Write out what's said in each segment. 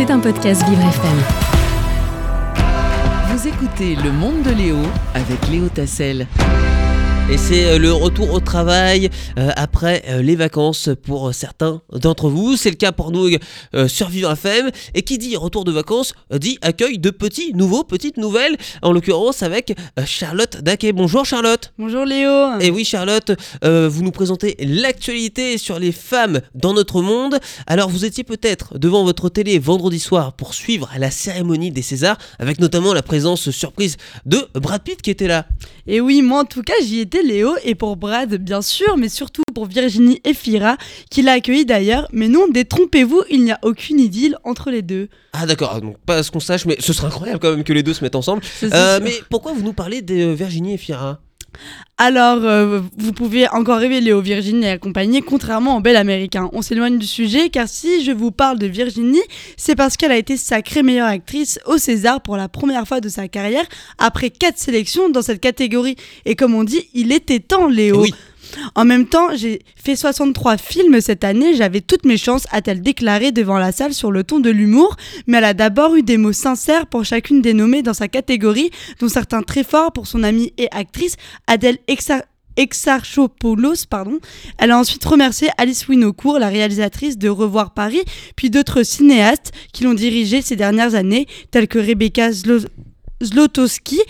C'est un podcast Vivre FM. Vous écoutez Le Monde de Léo avec Léo Tassel. Et c'est euh, le retour au travail euh, après euh, les vacances pour certains d'entre vous. C'est le cas pour nous euh, sur Vivre FM. Et qui dit retour de vacances dit accueil de petits nouveaux, petites nouvelles. En l'occurrence avec Charlotte Daquet. Bonjour Charlotte. Bonjour Léo. Et oui Charlotte, vous nous présentez l'actualité sur les femmes dans notre monde. Alors vous étiez peut-être devant votre télé vendredi soir pour suivre la cérémonie des Césars avec notamment la présence surprise de Brad Pitt qui était là. Et oui, moi en tout cas, j'y étais Léo et pour Brad bien sûr, mais surtout pour Virginie et Fira qui l'a accueilli d'ailleurs. Mais non, détrompez-vous, il n'y a aucune idylle entre les deux. Ah d'accord, donc pas à ce qu'on sache, mais ce serait incroyable quand même que les deux se mettent ensemble. Ça, Euh, mais pourquoi vous nous parlez de Virginie et Fira? Alors, euh, vous pouvez encore rêver Léo Virginie et contrairement au bel américain. On s'éloigne du sujet, car si je vous parle de Virginie, c'est parce qu'elle a été sacrée meilleure actrice au César pour la première fois de sa carrière, après quatre sélections dans cette catégorie. Et comme on dit, il était temps, Léo. Eh. En même temps, j'ai fait 63 films cette année, j'avais toutes mes chances, a-t-elle déclaré devant la salle sur le ton de l'humour, mais elle a d'abord eu des mots sincères pour chacune des nommées dans sa catégorie, dont certains très forts pour son amie et actrice Adèle Exa- Exarchopoulos. Elle a ensuite remercié Alice Winocourt, la réalisatrice de Revoir Paris, puis d'autres cinéastes qui l'ont dirigée ces dernières années, tels que Rebecca Zlo- Zlotowski,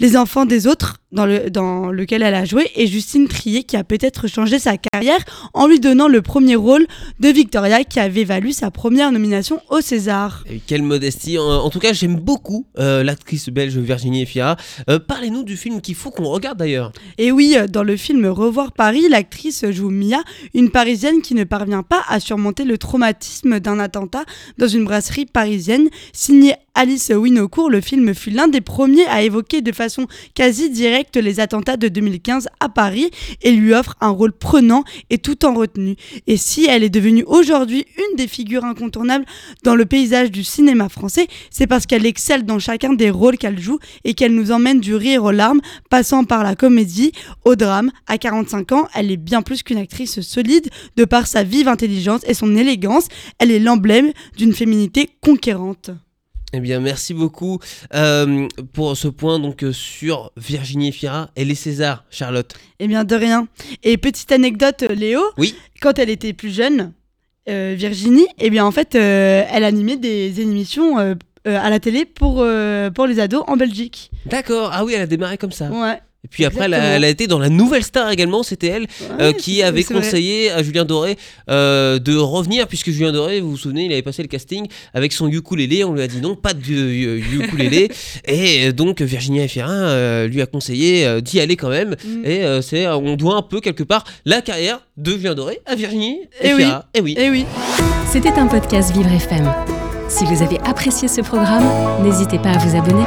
Les enfants des autres, dans, le, dans lequel elle a joué, et Justine Trier, qui a peut-être changé sa carrière en lui donnant le premier rôle de Victoria, qui avait valu sa première nomination au César. Et Quelle modestie. En, en tout cas, j'aime beaucoup euh, l'actrice belge Virginie et Fira. Euh, Parlez-nous du film qu'il faut qu'on regarde d'ailleurs. Et oui, euh, dans le film Revoir Paris, l'actrice joue Mia, une Parisienne qui ne parvient pas à surmonter le traumatisme d'un attentat dans une brasserie parisienne. Signé Alice Winocourt, le film fut l'un des premiers à évoquer de façon quasi directe les attentats de 2015 à Paris et lui offre un rôle prenant et tout en retenue. Et si elle est devenue aujourd'hui une des figures incontournables dans le paysage du cinéma français, c'est parce qu'elle excelle dans chacun des rôles qu'elle joue et qu'elle nous emmène du rire aux larmes, passant par la comédie au drame. À 45 ans, elle est bien plus qu'une actrice solide de par sa vive intelligence et son élégance. Elle est l'emblème d'une féminité conquérante. Eh bien, merci beaucoup euh, pour ce point donc euh, sur Virginie et Fira et les Césars, Charlotte. Eh bien, de rien. Et petite anecdote, Léo, Oui. quand elle était plus jeune, euh, Virginie, eh bien, en fait, euh, elle animait des émissions euh, euh, à la télé pour, euh, pour les ados en Belgique. D'accord. Ah oui, elle a démarré comme ça. Ouais. Et puis après, elle a, Exactement. elle a été dans la Nouvelle Star également. C'était elle euh, qui avait vrai. conseillé à Julien Doré euh, de revenir, puisque Julien Doré, vous vous souvenez, il avait passé le casting avec son ukulélé. On lui a dit non, pas de ukulélé. et euh, donc Virginia euh, lui a conseillé d'y aller quand même. Mm. Et c'est, on doit un peu quelque part la carrière de Julien Doré à Virginie Eh oui. Et oui. Eh oui. C'était un podcast Vivre FM. Si vous avez apprécié ce programme, n'hésitez pas à vous abonner.